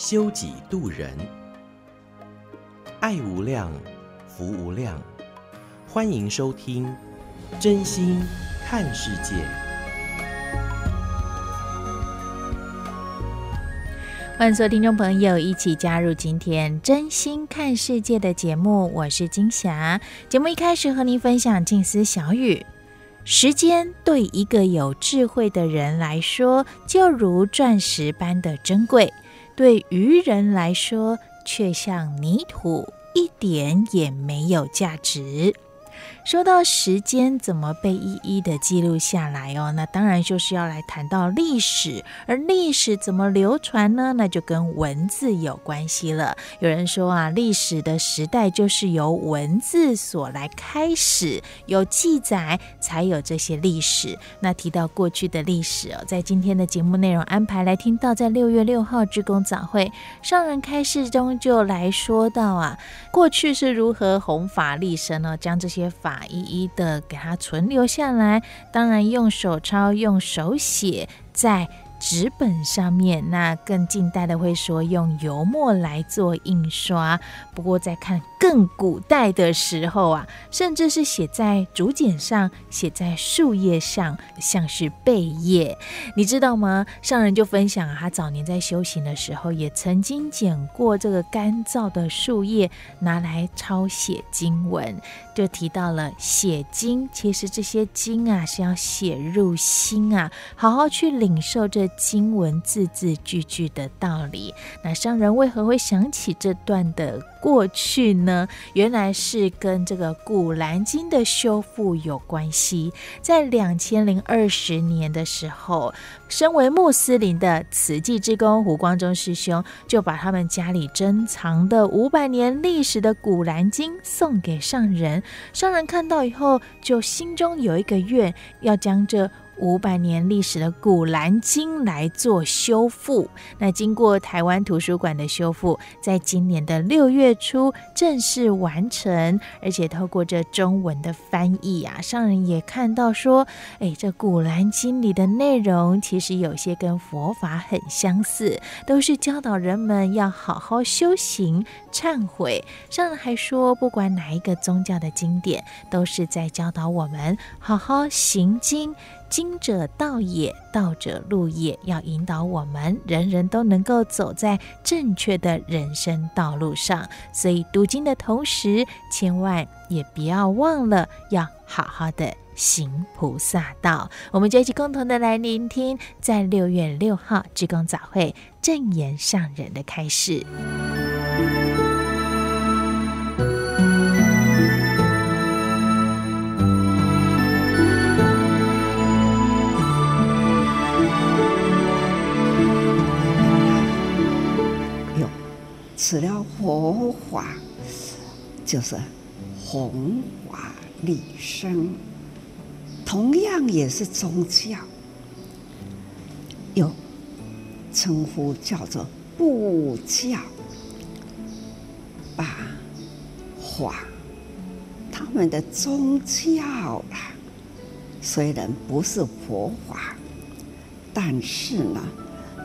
修己度人，爱无量，福无量。欢迎收听真心看世界，欢迎所有听众朋友一起加入今天真心看世界的节目。我是金霞。节目一开始和您分享静思小语：时间对一个有智慧的人来说，就如钻石般的珍贵；对愚人来说，却像泥土，一点也没有价值。说到时间怎么被一一的记录下来哦，那当然就是要来谈到历史，而历史怎么流传呢？那就跟文字有关系了。有人说啊，历史的时代就是由文字所来开始，有记载才有这些历史。那提到过去的历史哦，在今天的节目内容安排来听到，在六月六号志工早会上人开示中就来说到啊，过去是如何弘法利生呢？将这些法把一一的给它存留下来，当然用手抄、用手写，在纸本上面。那更近代的会说用油墨来做印刷。不过在看。更古代的时候啊，甚至是写在竹简上，写在树叶上，像是贝叶。你知道吗？上人就分享啊，他早年在修行的时候，也曾经捡过这个干燥的树叶，拿来抄写经文。就提到了写经，其实这些经啊是要写入心啊，好好去领受这经文字字句句的道理。那上人为何会想起这段的过去呢？原来是跟这个《古兰经》的修复有关系。在两千零二十年的时候，身为穆斯林的慈济之公胡光中师兄，就把他们家里珍藏的五百年历史的《古兰经》送给上人。商人看到以后，就心中有一个愿，要将这。五百年历史的《古兰经》来做修复，那经过台湾图书馆的修复，在今年的六月初正式完成，而且透过这中文的翻译啊，上人也看到说，哎，这《古兰经》里的内容其实有些跟佛法很相似，都是教导人们要好好修行、忏悔。上人还说，不管哪一个宗教的经典，都是在教导我们好好行经。经者道也，道者路也，要引导我们人人都能够走在正确的人生道路上。所以读经的同时，千万也不要忘了要好好的行菩萨道。我们就一起共同的来聆听，在六月六号志工早会正言上人的开示。此了佛法，就是弘法利生，同样也是宗教，有称呼叫做布教，把法他们的宗教啊，虽然不是佛法，但是呢，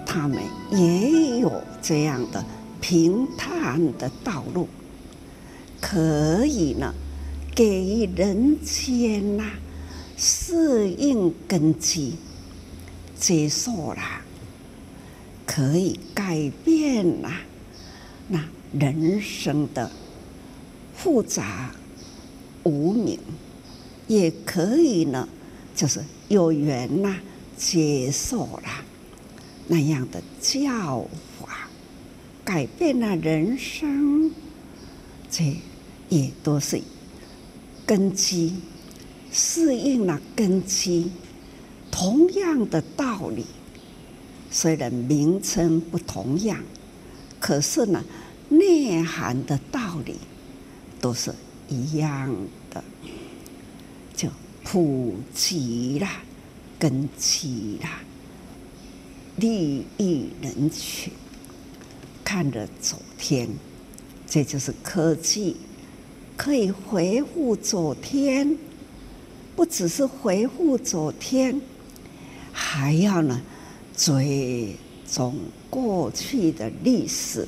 他们也有这样的。平坦的道路，可以呢，给人间呐适应根基，接受了，可以改变呐那人生的复杂无明，也可以呢，就是有缘呐接受了那样的教。改变了人生，这也都是根基，适应了根基。同样的道理，虽然名称不同样，可是呢，内涵的道理都是一样的，就普及啦，根基啦，利益人群，看着昨天，这就是科技可以回复昨天，不只是回复昨天，还要呢追踪过去的历史。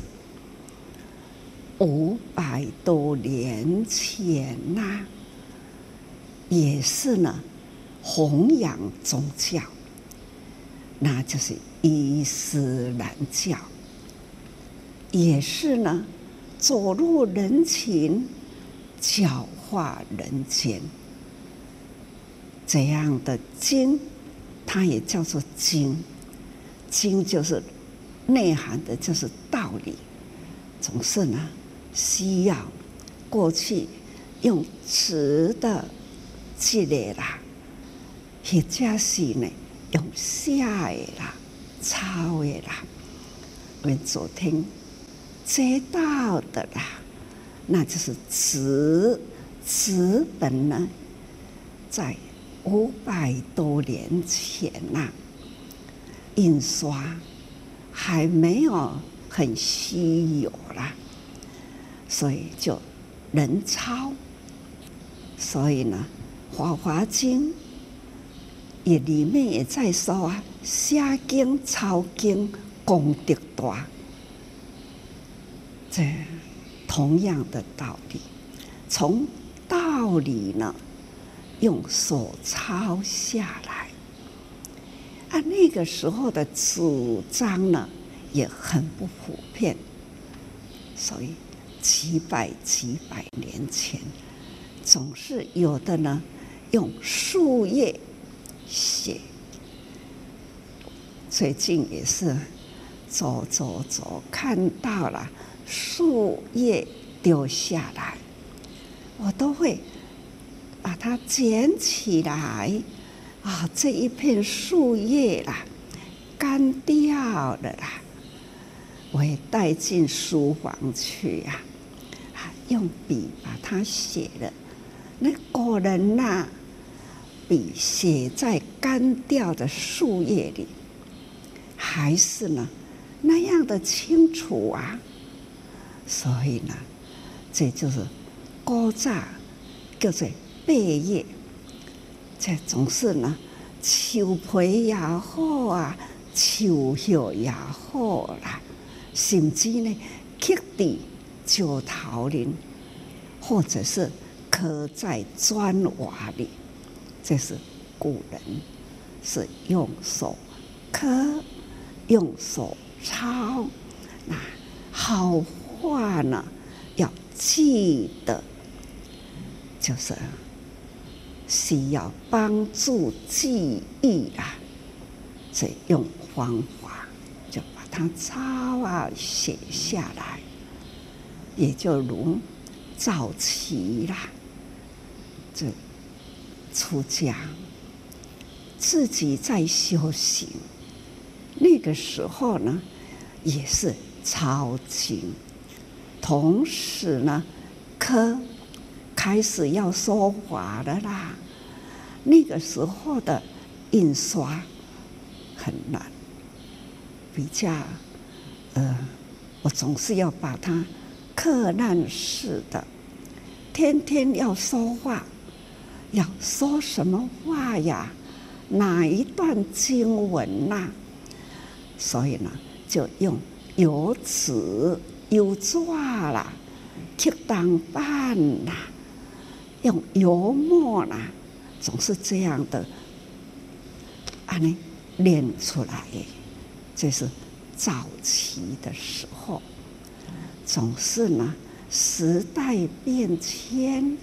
五百多年前呐、也是呢，弘扬宗教，那就是伊斯兰教，也是呢，走入人群，教化人间，这样的经，它也叫做经，经就是内涵的，就是道理，总是呢。需要过去用词的积累啦，或者是呢用写的啦、抄的啦，我们昨天知道的啦，那就是纸纸本呢，在五百多年前呐、印刷还没有很稀有啦。所以就人抄，所以呢，《法华经》也里面也在说啊，写经抄经功德大，这同样的道理，从道理呢用手抄下来，啊，那个时候的纸张呢也很不普遍，所以。几百几百年前，总是有的呢，用树叶写。最近也是走走走，看到了树叶掉下来，我都会把它捡起来。啊，这一片树叶啦，干掉了啦，我也带进书房去呀。用笔把它写了，那果然呐，笔写在干掉的树叶里，还是呢那样的清楚啊。所以呢，这就是古早叫做八叶，这总是呢，树皮也好啊，树叶也好啦，甚至呢刻地。九桃林，或者是刻在砖瓦里，这是古人是用手刻、用手抄。那好话呢，要记得，就是需要帮助记忆啊。所以用方法就把它抄啊，写下来。也就如早期啦，这出家自己在修行，那个时候呢，也是抄经，同时呢，刻开始要说法的啦。那个时候的印刷很难，比较呃，我总是要把它。刻难似的，天天要说话，要说什么话呀？哪一段经文呐、所以呢，就用油纸、油纸啦，刻当板啦，用油墨啦，总是这样的，啊，你练出来，这是早期的时候。总是呢，时代变迁，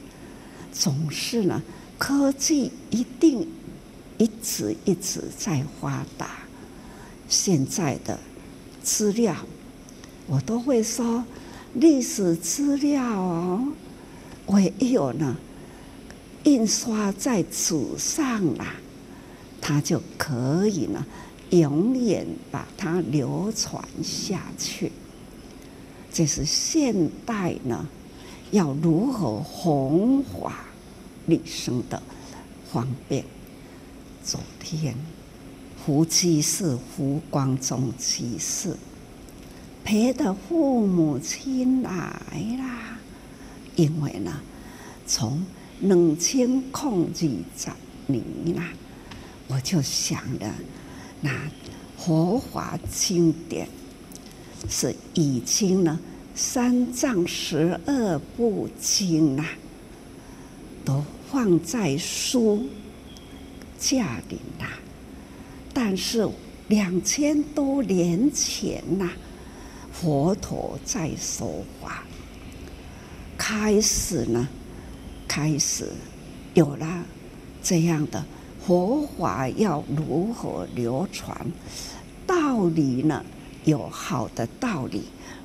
总是呢，科技一定一直一直在发达。现在的资料，我都会说历史资料哦，唯有呢，印刷在纸上啦，它就可以呢，永远把它流传下去。这是现代呢，要如何弘法利生的方便。昨天，胡居士、胡光中居士陪着父母亲来啦，因为呢，从两千零二十年啦，我就想着，那佛法经典。是已经呢，三藏十二部经啊，都放在书架里啦。但是两千多年前呐，佛陀在说法，开始呢，开始有了这样的佛法要如何流传，道理呢？有好的道理，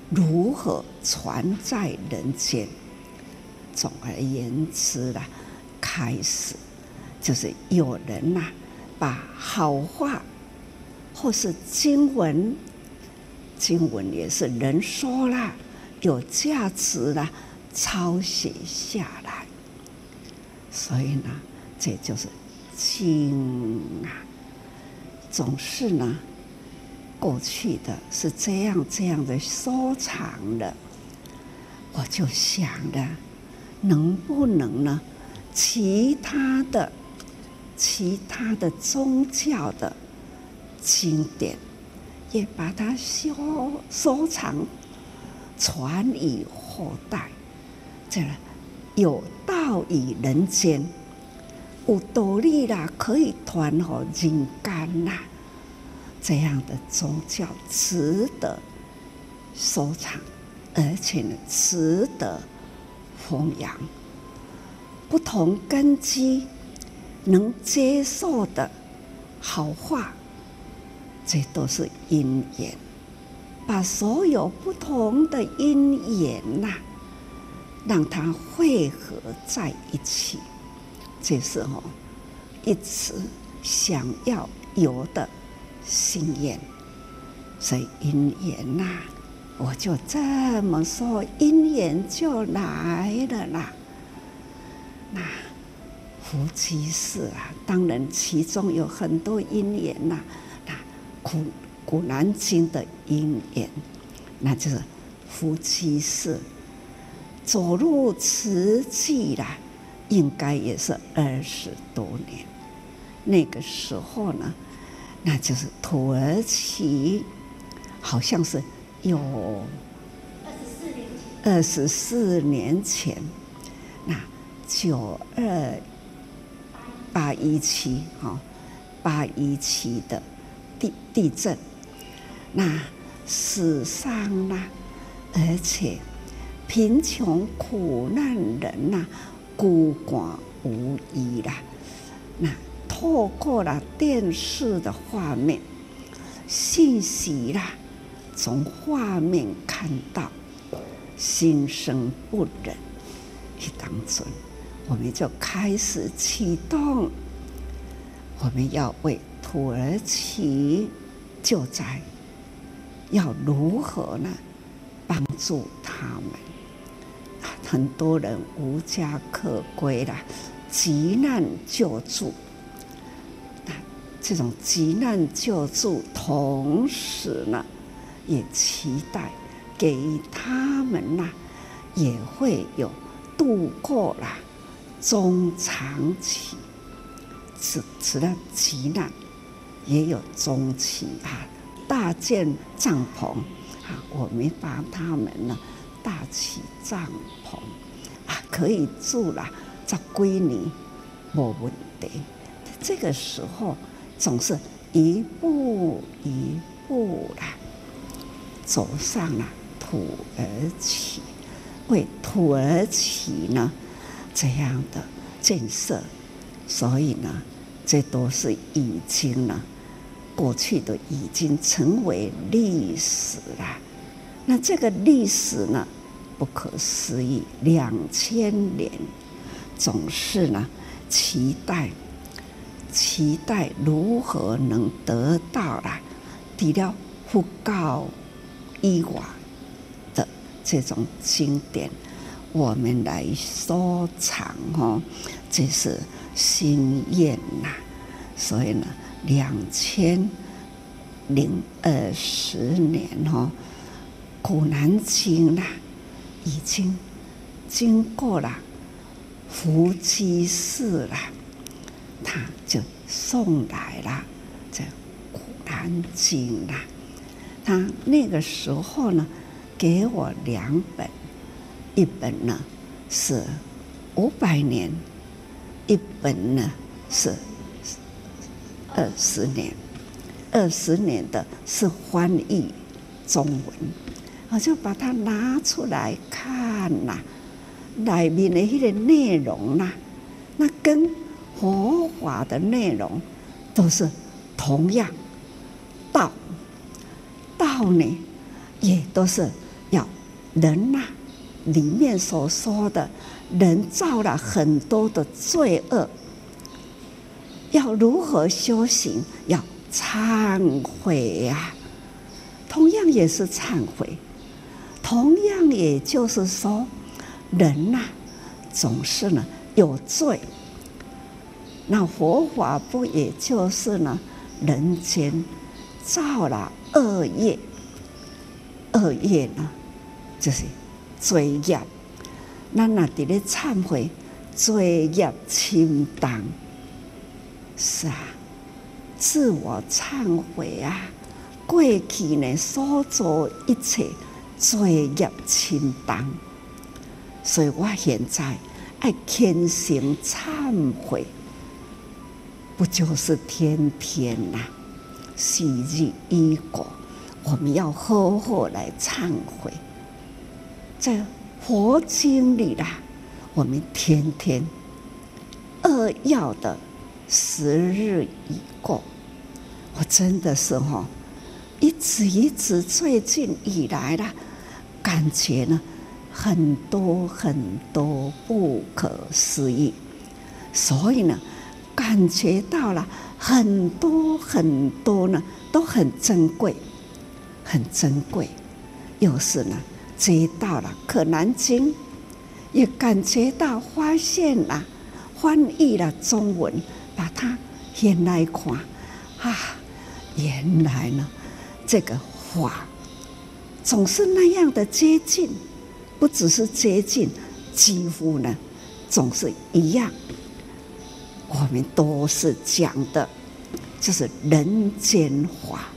如何传在人间？总而言之啦，开始就是有人呐，把好话或是经文，经文也是人说了有价值的，抄写下来。所以呢，这就是经啊，总是呢。过去的是这样这样的收藏的，我就想着，能不能呢？其他的、其他的宗教的经典，也把它收收藏，传于后代，这有道于人间，有道理啦，可以传给人间啦。这样的宗教值得收藏，而且呢，值得弘扬。不同根基能接受的好话，这都是因缘。把所有不同的因缘呐，让它汇合在一起，这是哦，一直想要有的。心愿，所以因缘呐，我就这么说，因缘就来了啦。那胡居士啊，当然其中有很多因缘呐。古古兰经的因缘，那就是胡居士走入瓷器啦，应该也是二十多年。那个时候呢。那就是土耳其，好像是有二十四年。二十四年前，那九二八一七哈，八一七的地地震，那史上呐，而且贫穷苦难人呐，孤寡无依啦，那。透过了电视的画面信息啦，从画面看到心生不忍，一当中，我们就开始启动，我们要为土耳其救灾，要如何呢？帮助他们，很多人无家可归了，急难救助。那这种急难救助，同时呢，也期待给他们呢，也会有度过了中长期，除除了急难，也有中期啊，搭建帐篷啊，我们把他们呢搭起帐篷啊，可以住了这归你没问题。这个时候。总是一步一步的走上了土耳其，为土耳其呢这样的建设，所以呢，这都是已经呢过去都已经成为历史了。那这个历史呢不可思议，两千年总是呢期待。期待如何能得到了，除了佛教以外的这种经典，我们来收藏哦，这是心愿呐。所以呢，两千零二十年哦，古兰经啦，已经经过了伏击式了，他就送来了这古兰经啦。他那个时候呢，给我两本，一本呢是五百年，一本呢是二十年，二十年的是翻译中文，我就把它拿出来看呐，里面的一些内容呐，那跟佛法的内容都是同样道。道呢，也都是要人呐、里面所说的，人造了很多的罪恶，要如何修行？要忏悔呀、同样也是忏悔，同样也就是说，人呐、总是呢有罪，那佛法不也就是呢，人间造了。恶业，恶业呢，就是罪业。那那伫咧忏悔，罪业清当，是啊，自我忏悔啊。过去呢所做一切罪业轻当，所以我现在爱虔诚忏悔，不就是天天呐、啊？昔日因果，我们要好好来忏悔。在佛经里啦，我们天天扼要的时日已过，我真的是哈，一直一直最近以来啦，感觉呢很多很多不可思议，所以呢，感觉到了。很多很多呢，都很珍贵，很珍贵。又是呢，接到了《可南经》，也感觉到发现了，翻译了中文，把它掀来看，啊，原来呢，这个法总是那样的接近，不只是接近，几乎呢，总是一样。我们都是讲的，就是人间法。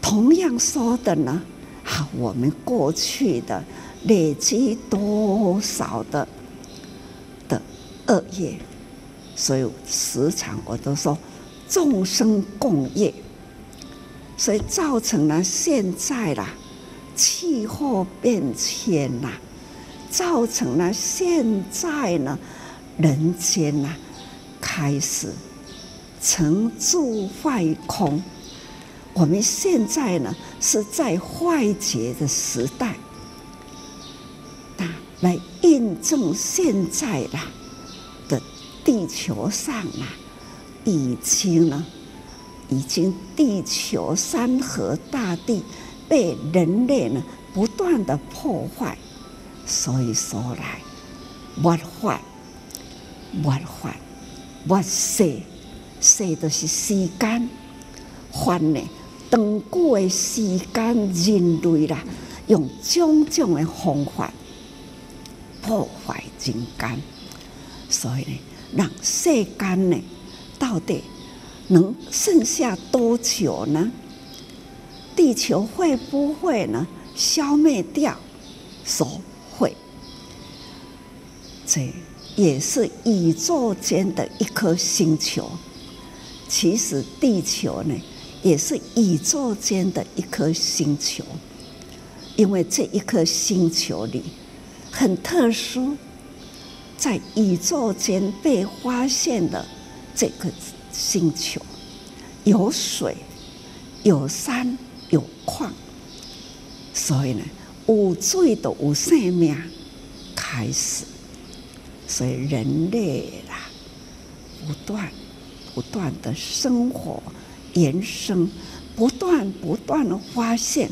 同样说的呢，好，我们过去的累积多少的的恶业，所以时常我都说众生共业，所以造成了现在啦气候变迁呐，造成了现在呢人间呐。开始成住坏空，我们现在呢是在坏劫的时代，那来印证现在啦地球上啊，已经呢，已经地球山河大地被人类呢不断的破坏，所以说来，灭坏，灭坏。我世世都是时间，还呢，长久的时间，人类啦，用种种的方法破坏人间，所以呢，让世间呢，到底能剩下多久呢？地球会不会呢消灭掉？说会，这。也是宇宙间的一颗星球，其实地球呢，也是宇宙间的一颗星球，因为这一颗星球里很特殊，在宇宙间被发现的这个星球，有水、有山、有矿，所以呢，有水的有生命开始。所以人类啦，不断不断的生活延伸，不断不断的发现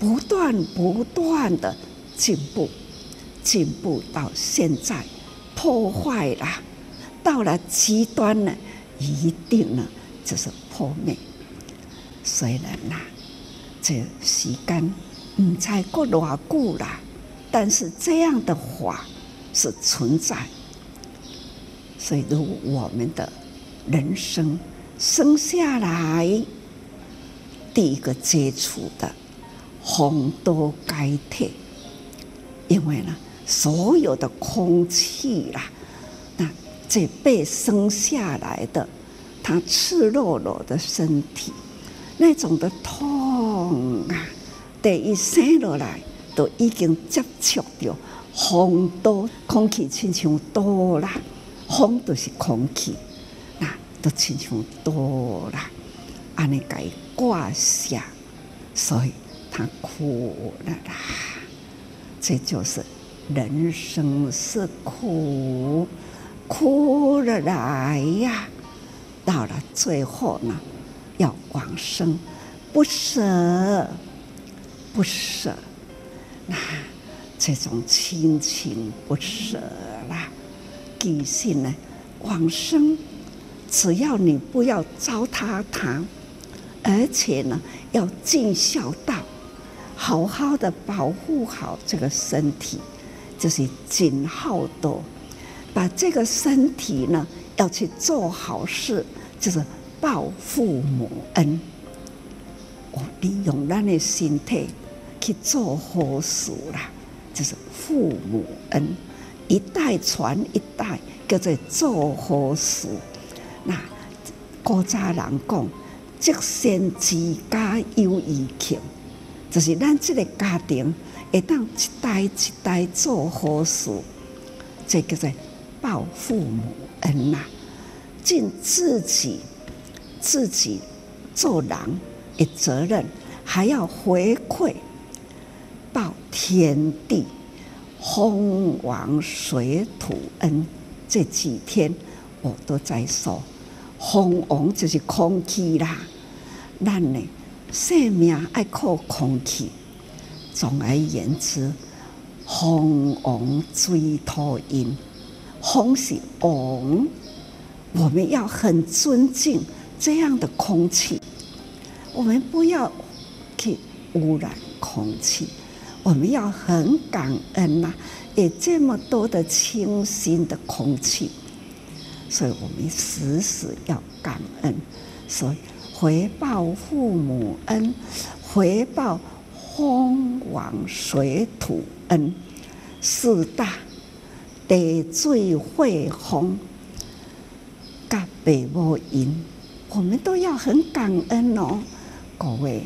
不断不断的进步，进步到现在破坏了，到了极端呢，一定呢就是破灭。虽然呐、这时间唔再过偌久了，但是这样的法是存在。所以，如我们的人生生下来，第一个接触的很多该退，因为呢，所有的空气啦，那这被生下来的，他赤裸裸的身体，那种的痛啊，第一生下来都已经接触到风都空气亲像多啦。风都是空气，那都亲像多啦，安尼该挂下，所以他哭了啦。这就是人生是苦，苦了来呀，到了最后呢，要往生，不舍，不舍，那这种亲情不舍啦。底性呢，往生，只要你不要糟蹋它，而且呢，要尽孝道，好好的保护好这个身体，就是尽孝道，把这个身体呢，要去做好事，就是报父母恩。我利用咱的身体去做好事啦，就是父母恩。一代传一代，叫做做好事。那古早人讲，积善之家有余庆，就是咱这个家庭会当一代一代做好事，这叫做报父母恩呐。尽自己自己做人的责任，还要回馈报天地。风王水土恩，这几天我都在说，风王就是空气啦，咱呢生命爱靠空气。总而言之，风王水土阴，风是王，我们要很尊敬这样的空气，我们不要去污染空气。我们要很感恩呐、有这么多的清新的空气，所以我们时时要感恩。所以回报父母恩，回报风王水土恩，四大地水火风，甲爸母恩，我们都要很感恩哦，各位，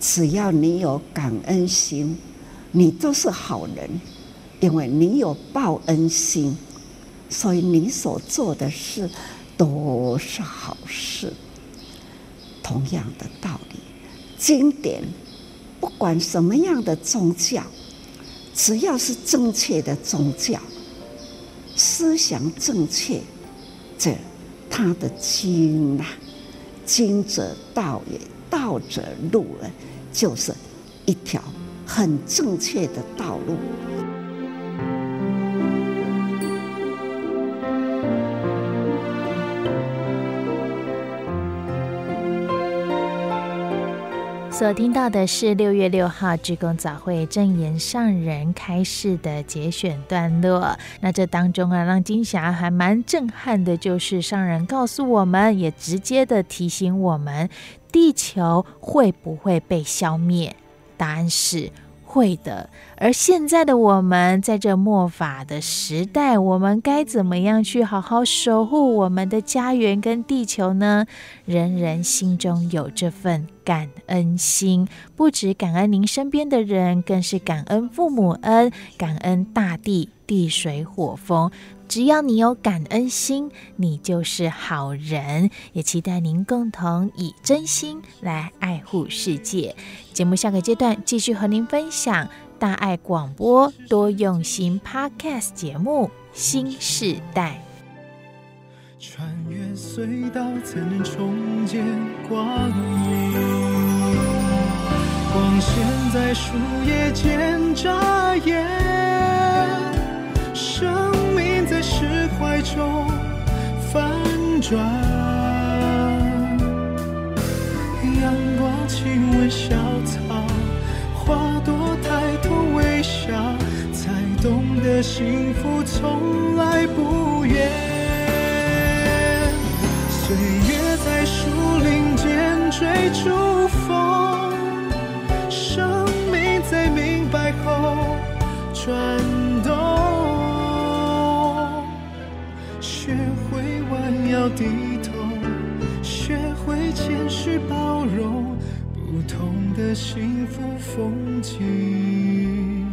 只要你有感恩心。你都是好人，因为你有报恩心，所以你所做的事都是好事。同样的道理，经典不管什么样的宗教，只要是正确的宗教，思想正确，这他的经啊，经者道也，道者路啊，就是一条。很正确的道路。所听到的是六月六号鞠躬早会正言上人开示的节选段落。那这当中啊，让金霞还蛮震撼的，就是上人告诉我们，也直接的提醒我们：地球会不会被消灭？答案是会的。而现在的我们，在这末法的时代，我们该怎么样去好好守护我们的家园跟地球呢？人人心中有这份感恩心，不止感恩您身边的人，更是感恩父母恩，感恩大地、地水火风。只要你有感恩心，你就是好人。也期待您共同以真心来爱护世界。节目下个阶段继续和您分享大爱广播多用心 Podcast 节目《新时代》。穿越隧道才能重见光明，光线。在树叶间眨眼，怀中翻转。阳光亲吻小草，花朵抬头微笑，才懂得幸福从来不远。岁月在树林间追逐风。生命在明白后转弯腰低头，学会谦虚包容，不同的幸福风景，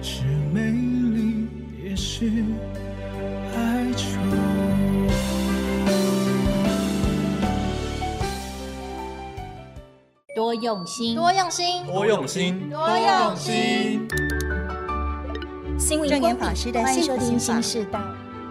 是美丽也是哀愁。多用心，多用心，多用心，多用心。星云光法师的幸福心法，新时代，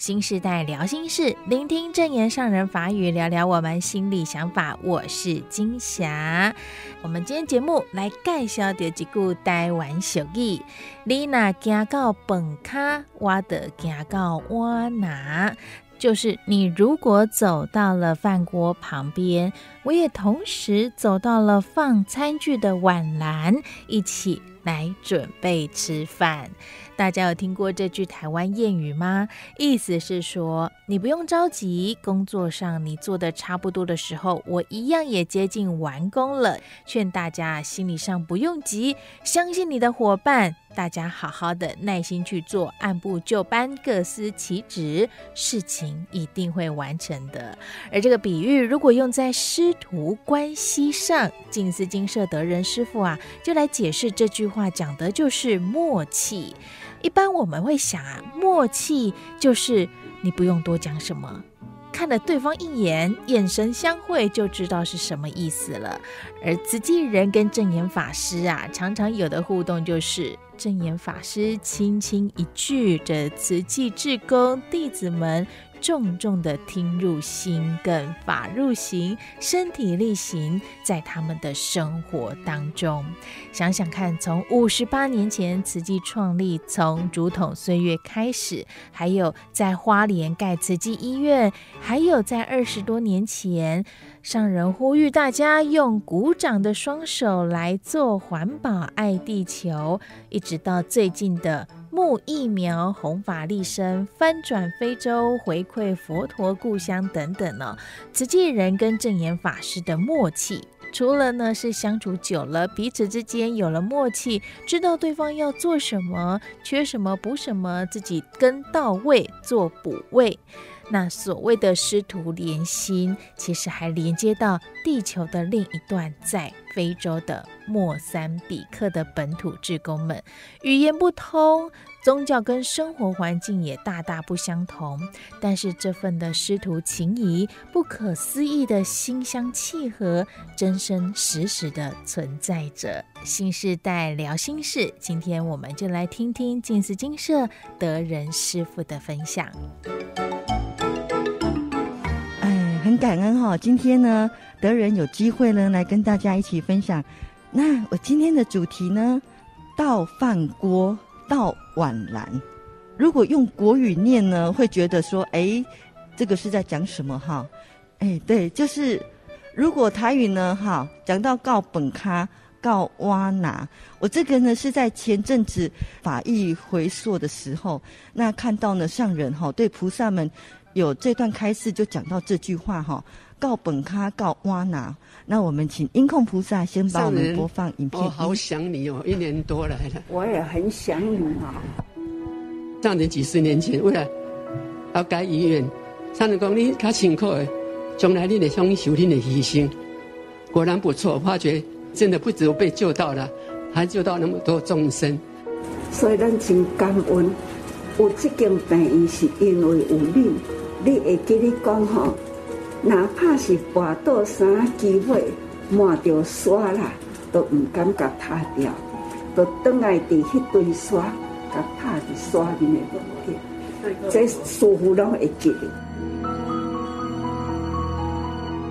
新时代聊心事，聆听证言上人法语，聊聊我们心里想法。我是金霞。我们今天节目来介绍的几句台湾俗语：你那行到饭卡，我得行到碗拿。就是你如果走到了饭锅旁边，我也同时走到了放餐具的碗篮，一起来准备吃饭。大家有听过这句台湾谚语吗？意思是说，你不用着急，工作上你做的差不多的时候，我一样也接近完工了。劝大家心理上不用急，相信你的伙伴，大家好好的耐心去做，按部就班，各司其职，事情一定会完成的。而这个比喻如果用在师徒关系上，静思金舍德仁师傅啊，就来解释这句话，话讲的就是默契。一般我们会想啊，默契就是你不用多讲什么，看了对方一眼，眼神相会就知道是什么意思了。而慈济人跟证严法师啊，常常有的互动就是证严法师轻轻一句，这慈济志工弟子们。重重的听入心，更法入行，身体力行在他们的生活当中。想想看，从五十八年前慈济创立，从竹筒岁月开始，还有在花莲盖慈济医院，还有在二十多年前，上人呼吁大家用鼓掌的双手来做环保，爱地球，一直到最近的。木疫苗、弘法利生、翻转非洲、回馈佛陀故乡等等呢，慈济人跟证严法师的默契，除了呢是相处久了，彼此之间有了默契，知道对方要做什么，缺什么补什么，自己跟到位做补位。那所谓的师徒连心，其实还连接到地球的另一端，在非洲的莫桑比克的本土志工们，语言不通，宗教跟生活环境也大大不相同，但是这份的师徒情谊，不可思议的心相契合，真真实实的存在着。新时代聊心事，今天我们就来听听静思精舍德仁师父的分享。哎很感恩哈，今天呢，德仁有机会呢来跟大家一起分享。那我今天的主题呢，到饭锅到碗篮。如果用国语念呢，会觉得说，哎，这个是在讲什么哈？哎，对，就是如果台语呢，哈，讲到告本咖告挖拿，我这个呢是在前阵子法义回溯的时候，那看到呢上人哈对菩萨们。有这段开示就讲到这句话哈，告本咖告挖拿。那我们请音控菩萨先帮我们播放影片。我好想你哦，一年多来了。我也很想你啊。上年几十年前为了要盖医院，上人讲你较辛苦的，将来你得享受你的牺牲。果然不错，发觉真的不只有被救到了，还救到那么多众生。所以咱真感恩，有这间病院是因为有你。你会给你讲吼，哪怕是跋倒三机会，满着沙啦，都唔敢甲拍掉，都等来伫迄堆沙，甲拍伫沙里面个，这师傅拢会记得。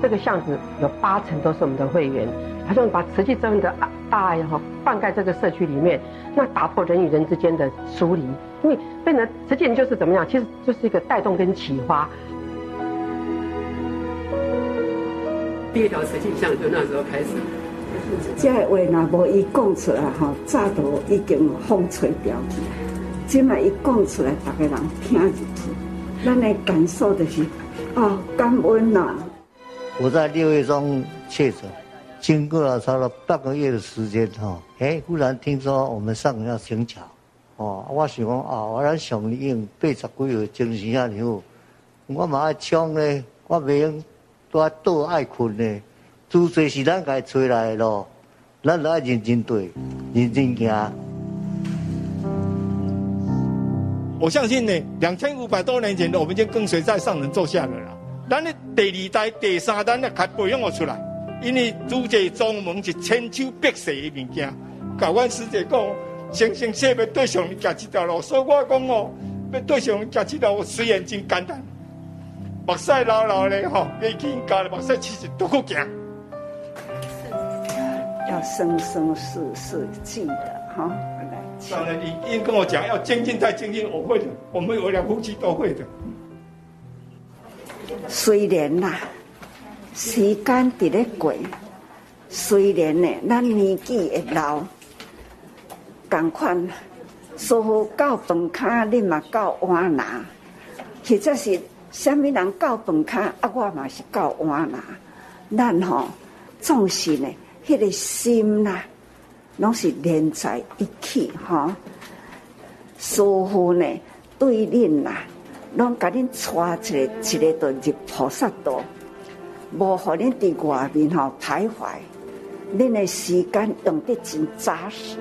这个巷子有八成都是我们的会员，好像把慈济这样的大爱哈灌溉这个社区里面，那打破人与人之间的疏离，因为变成慈济人就是怎么样，其实就是一个带动跟启发。第一条慈济巷就那时候开始。这话若无伊讲出来哈，早都已经风吹掉去。今麦伊讲出来，大家人听进去，咱的感受就是哦，感恩呐。我在六月中确诊，经过了差不多半个月的时间哈，哎，忽然听说我们上人要请假，哦，我想讲啊，我来上应八十几个精神啊，然后我嘛爱抢呢，我袂用都爱倒爱困呢，诸多是咱该找来的咯，咱都爱认真对，认真行。我相信呢，两千五百多年前的我们已经跟随在上人走下了啦。咱的第二代、第三代呢，才培养我出来。因为祖籍宗门是千秋百世的物件。教阮师姐讲，生生世世对上人行这条路，所以我讲哦，要对上人行这条路，虽然真简单，目屎流流的吼，已经教了目屎其实都够行。要生生世世记得哈。当然，你因跟我讲要精进再精进，我会的，我们有两夫妻都会的。虽然呐，时间伫咧过，虽然呢，咱年纪会老，同款，师父到饭卡，你嘛到碗拿，或者是啥物人到饭卡，啊，我嘛是到碗啦，咱吼总是呢，迄个心呐，拢是连在一起吼。师父呢，对恁呐。拢甲恁带一个一个到入菩萨道，无互恁伫外面吼徘徊。恁的时间用得真扎实，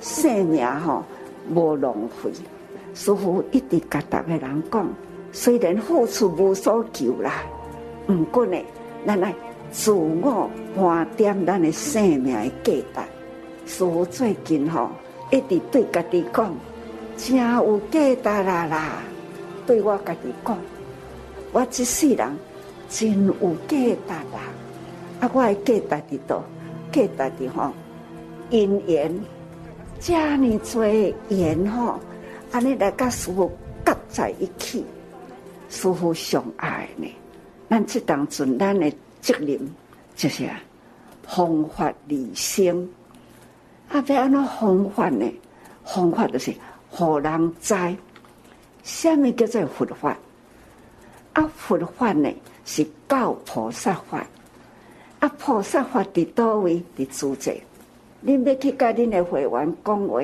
生命吼无浪费。师父一直甲逐个人讲，虽然付出无所求啦，毋过呢，咱来自我盘点咱的生命的价值。师父最近吼一直对家己讲，真有价值啦啦。对我家己讲，我这世人真有价值啦！啊，我的价值伫多，价值伫吼因缘，这么多缘吼，安尼来甲师父夹在一起，师父上爱呢。咱这当阵咱的责任就是啊，方法利生。啊，要安怎方法呢？方法就是互人知。什么叫做佛法？啊，佛法呢是教菩萨法。啊，菩萨法伫叨位？伫自在。恁要去甲恁的会员讲话，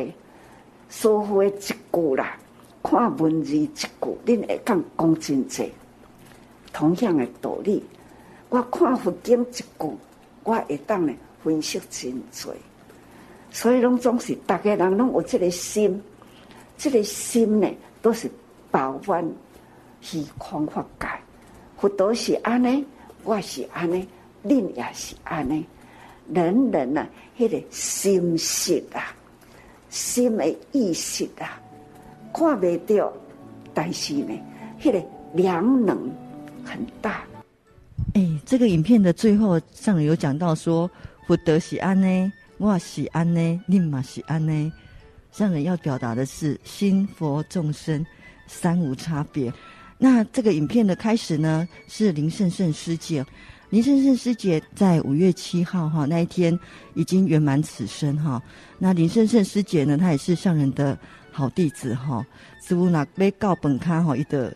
师父的一句啦，看文字一句，恁会讲讲真济。同样的道理，我看佛经一句，我会当呢分析真济。所以拢总是大家人拢有这个心，这个心呢都是。保温虚空法界，佛陀是安尼，我是安尼，恁也是安尼。人人啊，迄个心识啊，心的意识啊，看未到，但是呢，迄个量能很大。哎，这个影片的最后上有讲到说，佛陀是安呢，我喜安尼，恁嘛喜安呢。上人要表达的是心佛众生。三无差别。那这个影片的开始呢，是林胜胜师姐。林胜胜师姐在五月七号哈那一天已经圆满此生哈。那林胜胜师姐呢，她也是上人的好弟子哈。师父那被告本咖哈，一个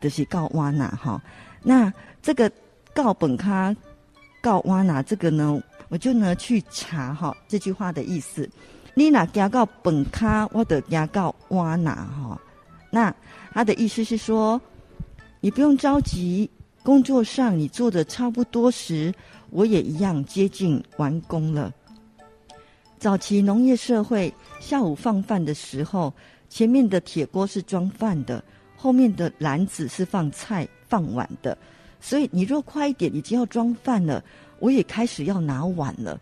就是告瓦纳哈。那这个告本咖告瓦纳这个呢，我就呢去查哈这句话的意思。你那加告本咖，我得加告瓦纳哈。那他的意思是说，你不用着急，工作上你做的差不多时，我也一样接近完工了。早期农业社会，下午放饭的时候，前面的铁锅是装饭的，后面的篮子是放菜放碗的，所以你若快一点，已经要装饭了，我也开始要拿碗了。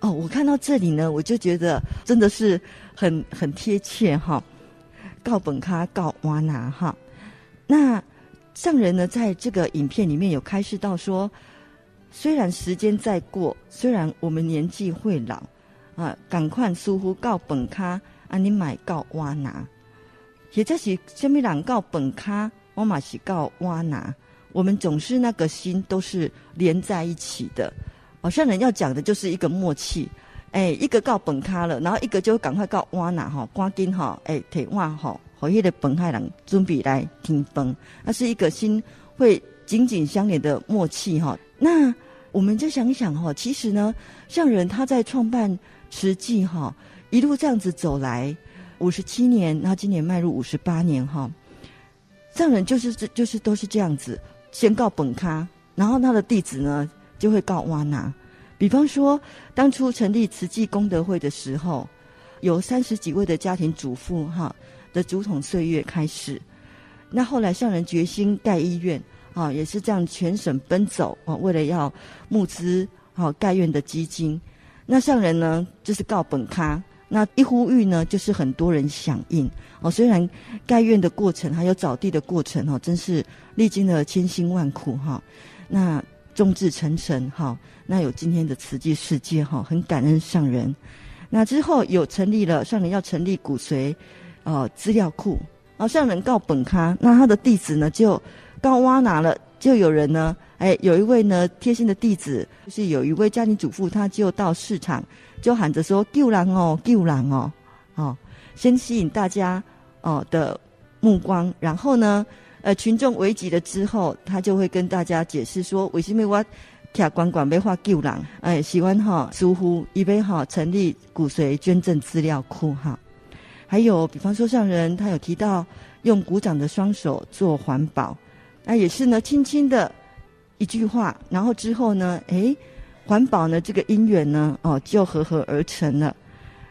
哦，我看到这里呢，我就觉得真的是很很贴切哈。告本咖告哇拿哈，那上人呢，在这个影片里面有开示到说，虽然时间在过，虽然我们年纪会老啊，赶快疏忽告本咖啊，你买告哇拿，也就是什么人告本咖，我嘛是告哇拿，我们总是那个心都是连在一起的。好像人要讲的就是一个默契，哎，一个告本咖了，然后一个就赶快告瓦拿哈，赶紧哈，哎，提碗哈，和那个本海人准备来听崩，那是一个心会紧紧相连的默契哈。那我们就想想哈，其实呢，像人他在创办慈济哈，一路这样子走来五十七年，然后今年迈入五十八年哈，上人就是这就是都是这样子，先告本咖，然后他的弟子呢。就会告哇拿，比方说当初成立慈济功德会的时候，有三十几位的家庭主妇哈的竹筒岁月开始，那后来上人决心盖医院啊，也是这样全省奔走啊，为了要募资好盖院的基金，那上人呢就是告本咖，那一呼吁呢就是很多人响应哦，虽然盖院的过程还有找地的过程哦，真是历经了千辛万苦哈，那。众志成城，哈，那有今天的慈济世界，哈，很感恩上人。那之后有成立了上人要成立骨髓，呃，资料库，然后上人告本咖，那他的弟子呢就告哇拿了，就有人呢，哎，有一位呢贴心的弟子，就是有一位家庭主妇，他就到市场就喊着说救人哦，救人哦，哦，先吸引大家哦的目光，然后呢。呃，群众围集了之后，他就会跟大家解释说：“为什么我卡管管没画救人？哎，喜欢哈，疏忽以为哈成立骨髓捐赠资料库哈。还有，比方说上人他有提到用鼓掌的双手做环保，那也是呢，轻轻的一句话，然后之后呢，哎，环保呢这个因缘呢，哦，就合合而成了。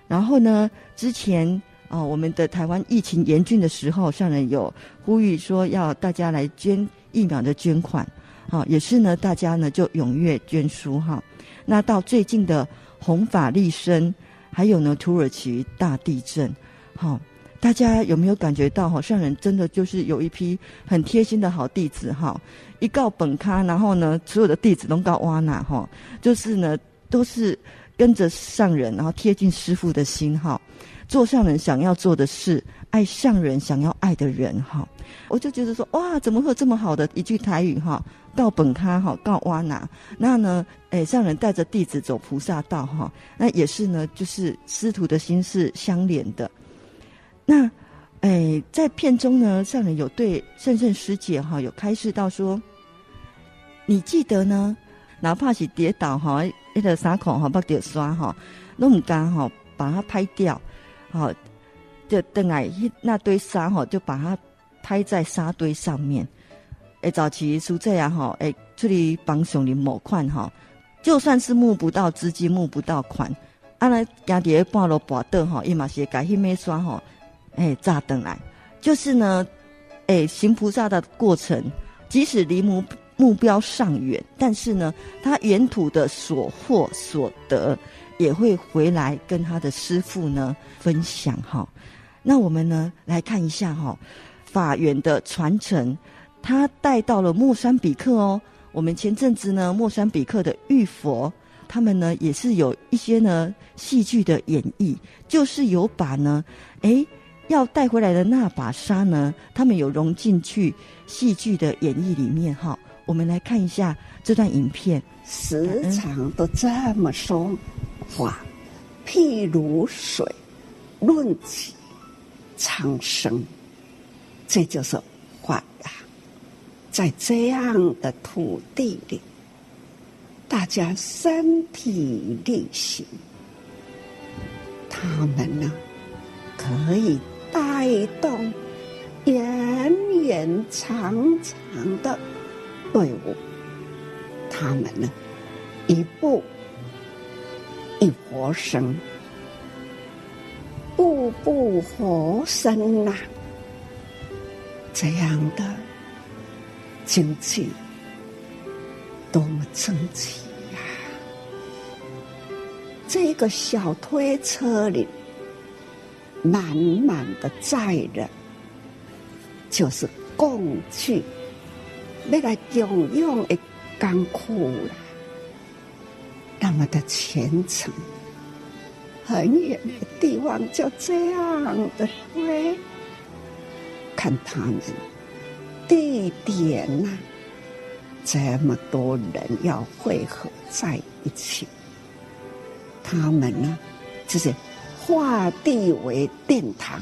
然后呢，之前。哦，我们的台湾疫情严峻的时候，上人有呼吁说要大家来捐疫苗的捐款，好、哦，也是呢，大家呢就踊跃捐书哈、那到最近的弘法利生，还有呢土耳其大地震，好、大家有没有感觉到哈？上人真的就是有一批很贴心的好弟子哈、哦，一告本咖，然后呢所有的弟子都告哇那哈，就是呢都是跟着上人，然后贴近师傅的心哈。哦做上人想要做的事，爱上人想要爱的人，哈，我就觉得说，哇，怎么会有这么好的一句台语，哈，告本咖，哈，告哇那，那呢，哎，上人带着弟子走菩萨道，哈，那也是呢，就是师徒的心是相连的。那，哎，在片中呢，上人有对圣圣师姐，哈，有开示到说，你记得呢，哪怕是跌倒，哈，一个伤口，哈，不掉刷，哈，都唔敢，哈，把它拍掉。好，就等来那堆沙哈，就把它拍在沙堆上面。哎，早期是这样哈，哎，处理帮熊的某款哈，就算是募不到资金、募不到款，阿来家底半路跋倒哈，伊嘛是会改迄枚刷哈，诶，炸等来，就是呢，诶，行菩萨的过程，即使离目目标尚远，但是呢，他沿途的所获所得。也会回来跟他的师父呢分享哈，那我们呢来看一下哈，法缘的传承，他带到了莫桑比克哦。我们前阵子呢，莫桑比克的玉佛，他们呢也是有一些呢戏剧的演绎，就是有把呢，诶要带回来的那把沙呢，他们有融进去戏剧的演绎里面哈。我们来看一下这段影片，时常都这么说。话譬如水，润其苍生，这就是话呀。在这样的土地里，大家身体力行，他们呢可以带动源远长长的队伍，他们呢一步。一活生，步步活生呐、这样的经济多么争气呀！这个小推车里满满的载着，就是共去要来中央的艰苦了。那么？的虔诚，很远的地方就这样的推，看他们地点呐、这么？多人要汇合在一起，他们呢，就是化地为殿堂，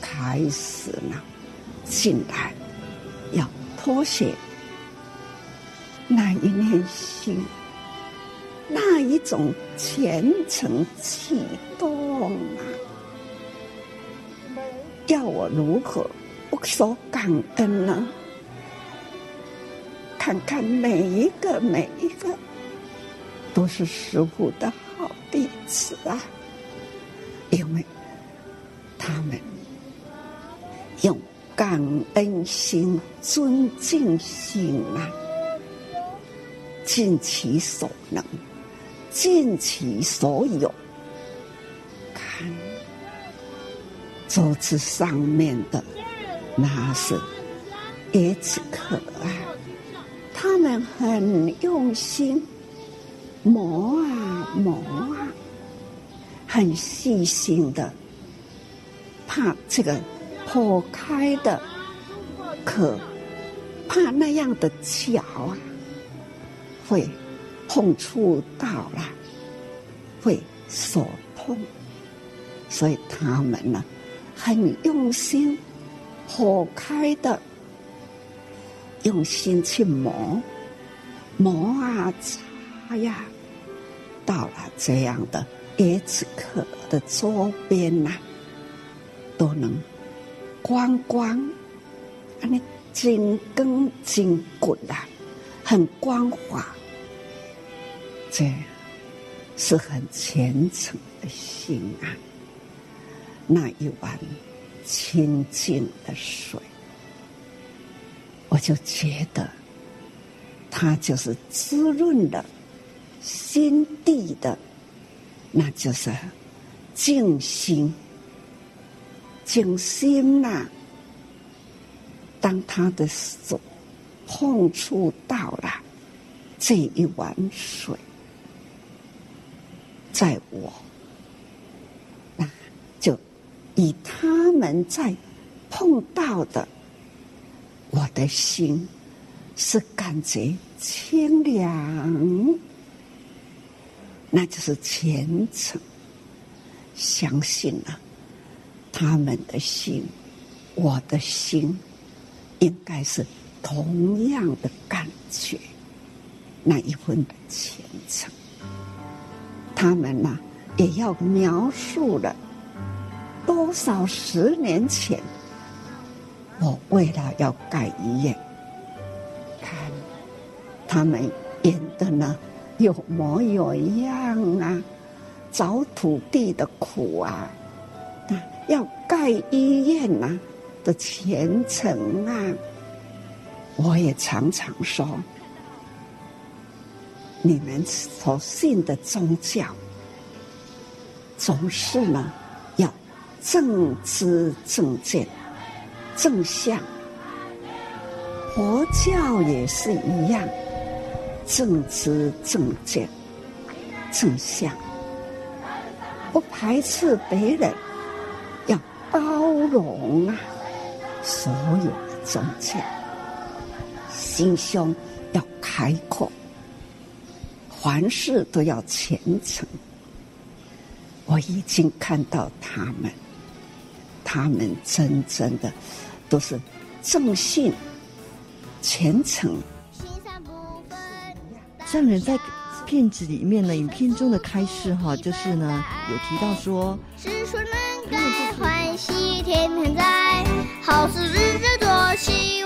开始呢进来要脱鞋，那一念心。那一种虔诚启动啊，要我如何不说感恩呢？看看每一个每一个都是师父的好弟子啊，因为他们用感恩心、尊敬心啊，尽其所能。尽其所有，看桌子上面的那是椰子壳啊，他们很用心磨啊磨啊，很细心的，怕这个破开的壳，怕那样的脚啊会。碰触到了会手痛，所以他们呢很用心，剖开的用心去磨磨啊擦呀，到了这样的椰子壳的周边呐、都能光光，啊，那紧根紧骨啊，很光滑。这是很虔诚的心啊！那一碗清净的水，我就觉得它就是滋润了心地的，那就是静心。静心呐、啊，当他的手碰触到了这一碗水。在我，那就以他们在碰到的，我的心是感觉清凉，那就是虔诚，相信了、啊、他们的心，我的心应该是同样的感觉，那一份的虔诚。他们呐、也要描述了多少十年前，我为了要盖医院，看他们演的呢，有模有样啊，找土地的苦啊，啊，要盖医院呐、啊、的虔诚啊，我也常常说。你们所信的宗教，总是呢要正知正见、正向。佛教也是一样，正知正见、正向，不排斥别人，要包容啊所有的宗教，心胸要开阔。凡事都要虔诚，我已经看到他们，他们真正的都是正信、虔诚。上人在片子里面呢，影片中的开始哈，就是呢有提到说，师出能改欢喜天天在，好事日日多希望。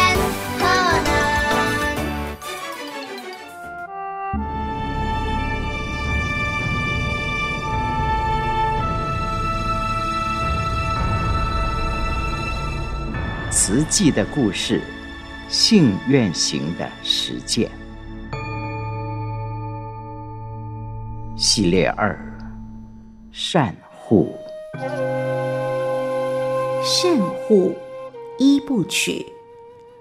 慈济的故事，信愿行的实践，系列二：善护。善护一部曲，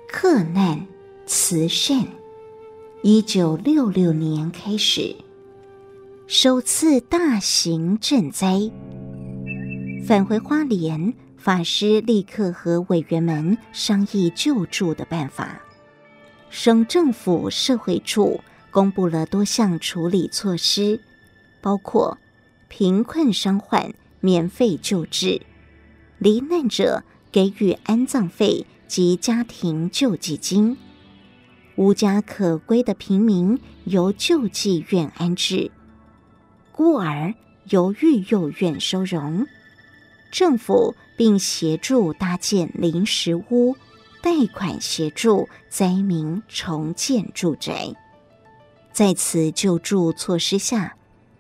克难慈善。一九六六年开始，首次大型赈灾，返回花莲，法师立刻和委员们商议救助的办法。省政府社会处公布了多项处理措施，包括贫困伤患免费救治。罹难者给予安葬费及家庭救济金，无家可归的平民由救济院安置，孤儿由育幼院收容，政府并协助搭建临时屋，贷款协助灾民重建住宅。在此救助措施下，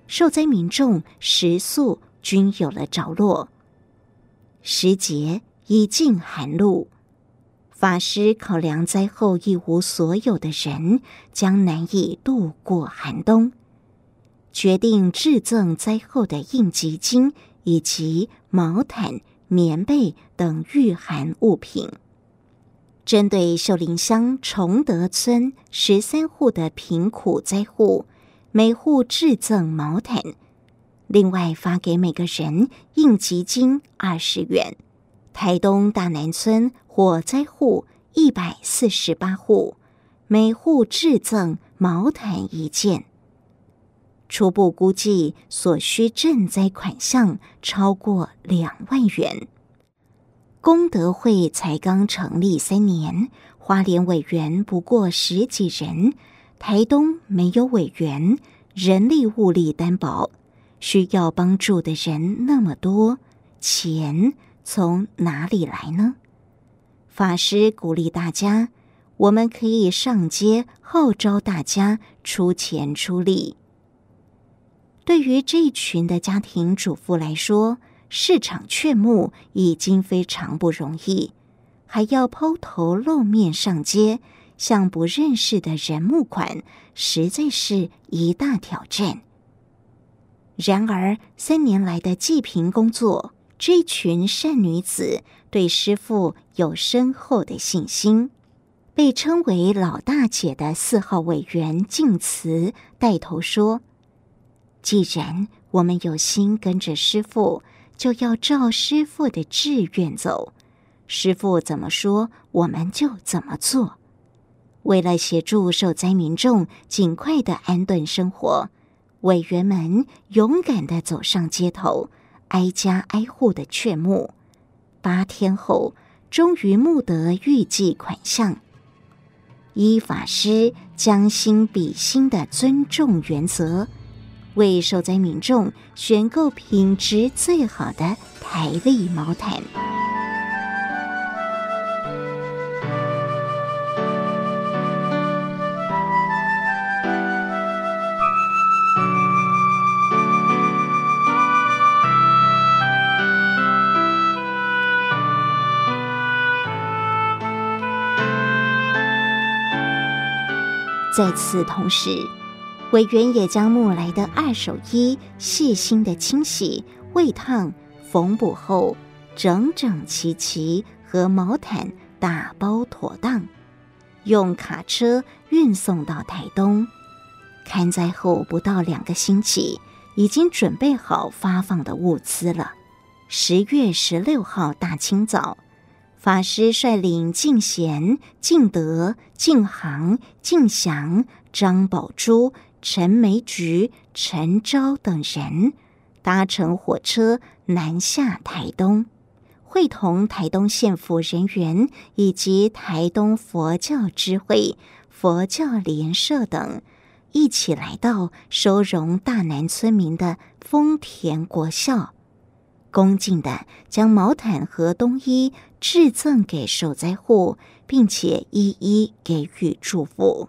受灾民众食宿均有了着落。时节已近寒露，法师考量灾后一无所有的人将难以度过寒冬，决定制赠灾后的应急金以及毛毯、棉被等御寒物品。针对秀林乡崇德村十三户的贫苦灾户，每户致赠毛毯。另外发给每个人应急金二十元。台东大南村火灾户一百四十八户，每户致赠毛毯一件。初步估计所需赈灾款项超过两万元。功德会才刚成立三年，花莲委员不过十几人，台东没有委员，人力物力担保。需要帮助的人那么多，钱从哪里来呢？法师鼓励大家，我们可以上街号召大家出钱出力。对于这一群的家庭主妇来说，市场劝募已经非常不容易，还要抛头露面上街向不认识的人募款，实在是一大挑战。然而，三年来的济贫工作，这群善女子对师傅有深厚的信心。被称为老大姐的四号委员静慈带头说：“既然我们有心跟着师傅，就要照师傅的志愿走。师傅怎么说，我们就怎么做。为了协助受灾民众尽快的安顿生活。”委员们勇敢的走上街头，挨家挨户的劝募。八天后，终于募得预计款项。依法师将心比心的尊重原则，为受灾民众选购品质最好的台历毛毯。在此同时，委员也将募来的二手衣细心的清洗、煨烫、缝补后，整整齐齐和毛毯打包妥当，用卡车运送到台东。看灾后不到两个星期，已经准备好发放的物资了。十月十六号大清早，法师率领敬贤、敬德、敬行、敬祥、张宝珠、陈梅菊、陈昭等人，搭乘火车南下台东，会同台东县府人员以及台东佛教知会、佛教联社等，一起来到收容大南村民的丰田国校。恭敬地将毛毯和冬衣致赠给受灾户，并且一一给予祝福。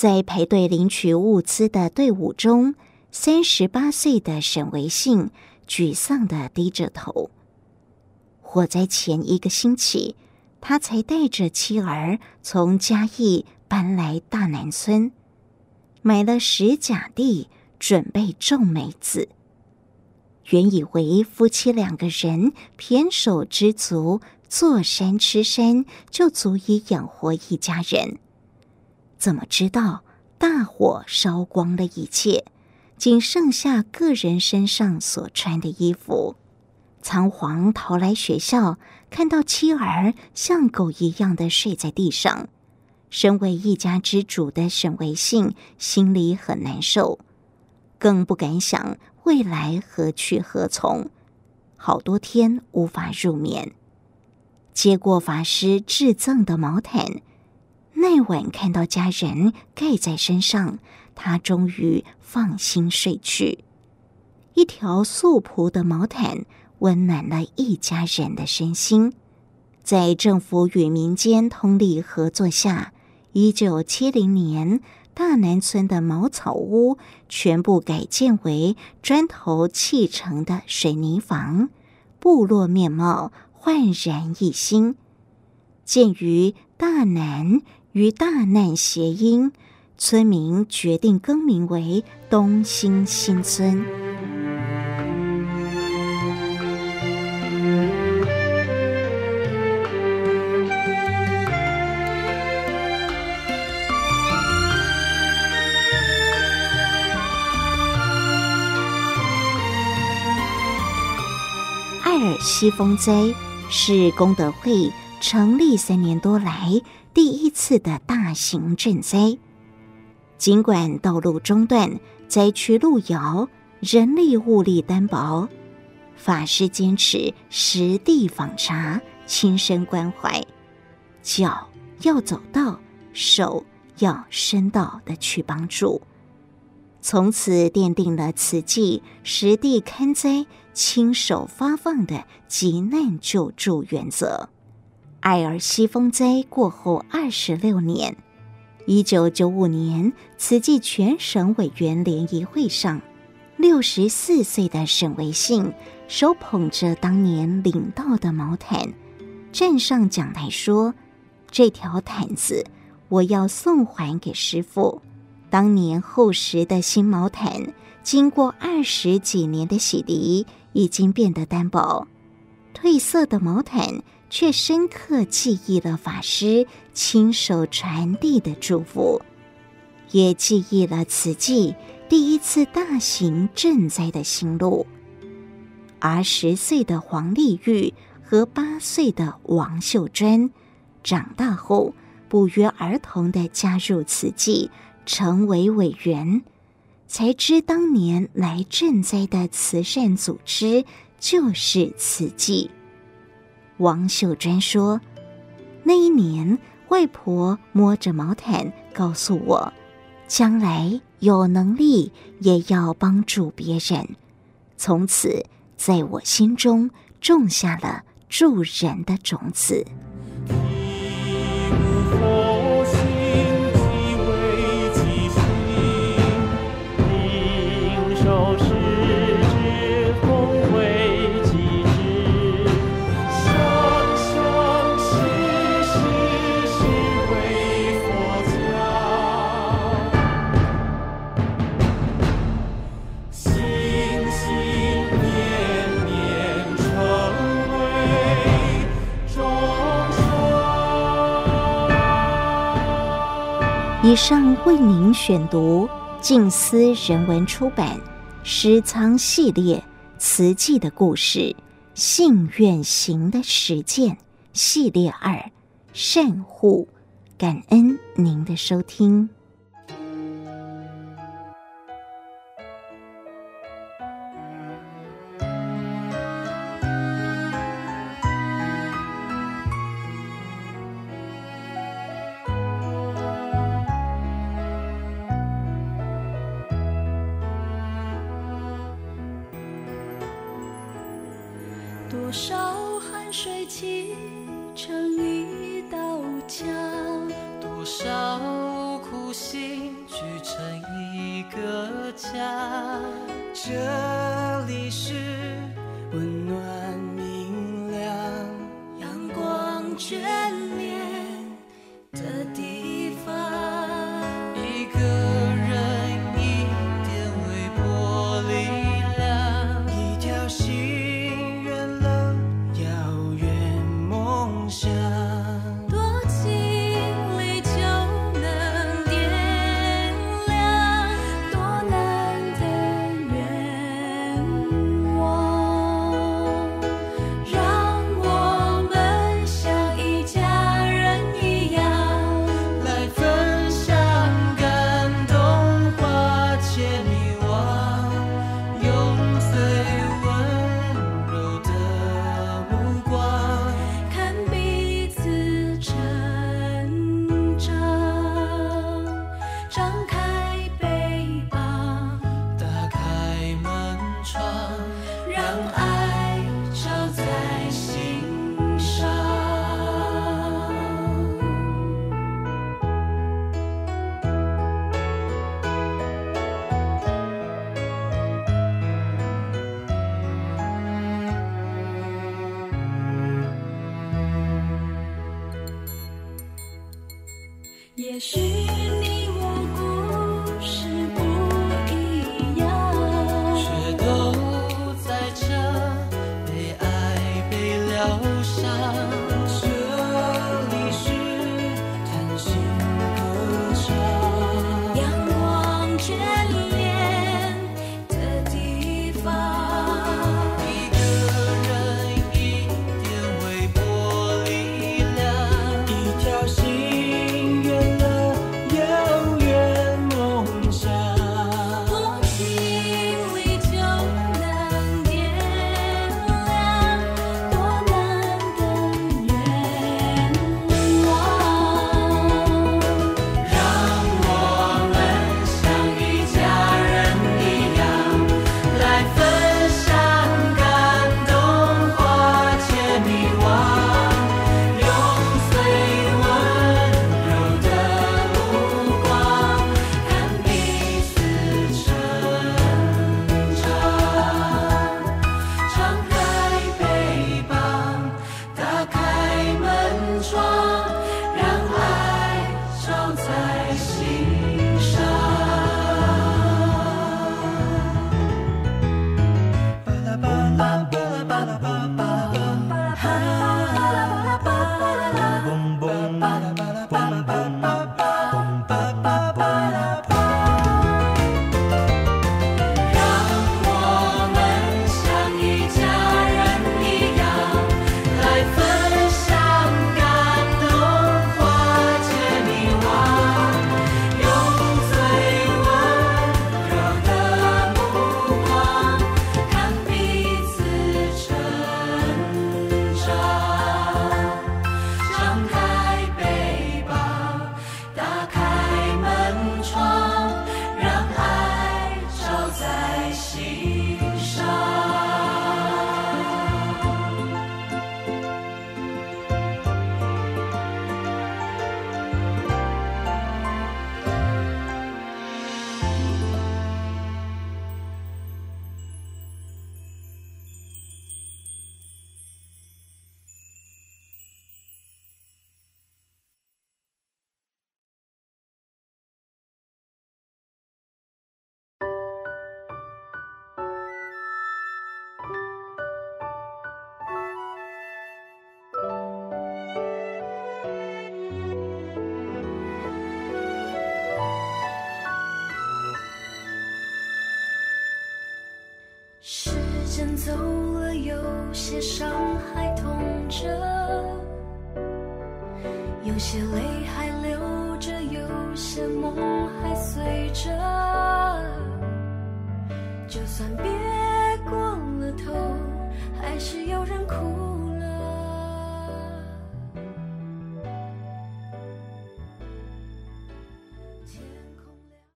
在排队领取物资的队伍中，三十八岁的沈维信沮丧地低着头。火灾前一个星期，他才带着妻儿从嘉义搬来大南村，买了十甲地，准备种梅子。原以为夫妻两个人胼手知足，坐山吃山就足以养活一家人，怎么知道大火烧光了一切，仅剩下个人身上所穿的衣服。仓皇逃来学校，看到妻儿像狗一样的睡在地上，身为一家之主的沈维信心里很难受，更不敢想。未来何去何从？好多天无法入眠。接过法师致赠的毛毯，那晚看到家人盖在身上，他终于放心睡去。一条素朴的毛毯，温暖了一家人的身心。在政府与民间通力合作下，一九七零年。大南村的茅草屋全部改建为砖头砌成的水泥房，部落面貌焕然一新。鉴于大南与大难谐音，村民决定更名为东兴新村。艾尔西风灾是功德会成立三年多来第一次的大型赈灾。尽管道路中断、灾区路遥、人力物力单薄，法师坚持实地访查、亲身关怀，脚要走到，手要伸到的去帮助。从此奠定了慈济实地勘灾、亲手发放的急难救助原则。爱尔西风灾过后二十六年，一九九五年，慈济全省委员联谊会上，六十四岁的沈维信手捧着当年领到的毛毯，站上讲台说：“这条毯子我要送还给师父。”当年厚实的新毛毯，经过二十几年的洗涤，已经变得单薄。褪色的毛毯，却深刻记忆了法师亲手传递的祝福，也记忆了慈济第一次大型赈灾的心路。而十岁的黄丽玉和八岁的王秀专，长大后不约而同地加入慈济。成为委员，才知当年来赈灾的慈善组织就是慈济。王秀珍说：“那一年，外婆摸着毛毯告诉我，将来有能力也要帮助别人。从此，在我心中种下了助人的种子。”以上为您选读静思人文出版《诗仓系列》词记的故事，信愿行的实践系列二善护，感恩您的收听。